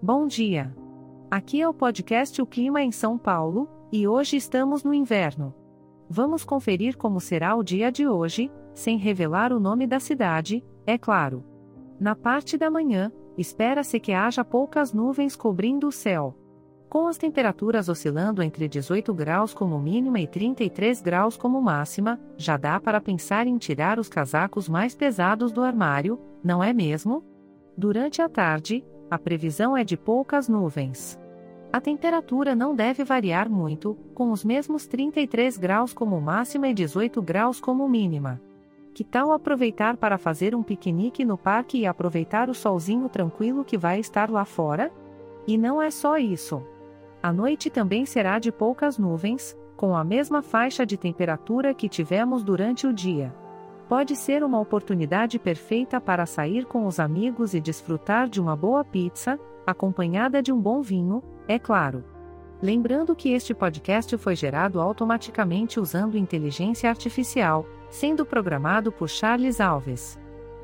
Bom dia. Aqui é o podcast O Clima em São Paulo, e hoje estamos no inverno. Vamos conferir como será o dia de hoje, sem revelar o nome da cidade, é claro. Na parte da manhã, espera-se que haja poucas nuvens cobrindo o céu. Com as temperaturas oscilando entre 18 graus como mínima e 33 graus como máxima, já dá para pensar em tirar os casacos mais pesados do armário, não é mesmo? Durante a tarde, a previsão é de poucas nuvens. A temperatura não deve variar muito, com os mesmos 33 graus como máxima e 18 graus como mínima. Que tal aproveitar para fazer um piquenique no parque e aproveitar o solzinho tranquilo que vai estar lá fora? E não é só isso. A noite também será de poucas nuvens, com a mesma faixa de temperatura que tivemos durante o dia pode ser uma oportunidade perfeita para sair com os amigos e desfrutar de uma boa pizza, acompanhada de um bom vinho, é claro. Lembrando que este podcast foi gerado automaticamente usando inteligência artificial, sendo programado por Charles Alves.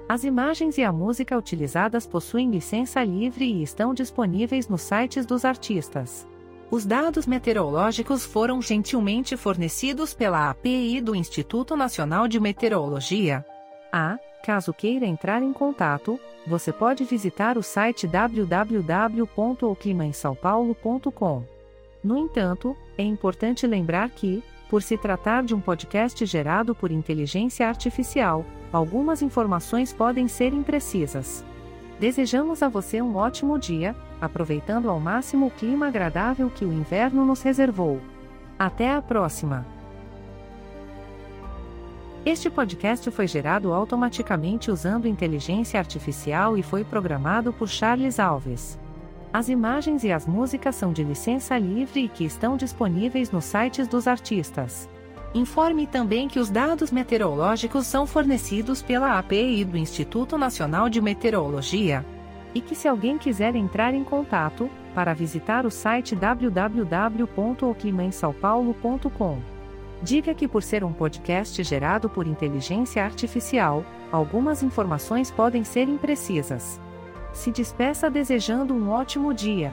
As imagens e a música utilizadas possuem licença livre e estão disponíveis nos sites dos artistas. Os dados meteorológicos foram gentilmente fornecidos pela API do Instituto Nacional de Meteorologia. A, caso queira entrar em contato, você pode visitar o site www.oclimaemsaopaulo.com. No entanto, é importante lembrar que, por se tratar de um podcast gerado por inteligência artificial, algumas informações podem ser imprecisas. Desejamos a você um ótimo dia, aproveitando ao máximo o clima agradável que o inverno nos reservou. Até a próxima! Este podcast foi gerado automaticamente usando inteligência artificial e foi programado por Charles Alves. As imagens e as músicas são de licença livre e que estão disponíveis nos sites dos artistas. Informe também que os dados meteorológicos são fornecidos pela API do Instituto Nacional de Meteorologia. E que se alguém quiser entrar em contato, para visitar o site www.oclimaemsaopaulo.com. Diga que por ser um podcast gerado por inteligência artificial, algumas informações podem ser imprecisas. Se despeça desejando um ótimo dia.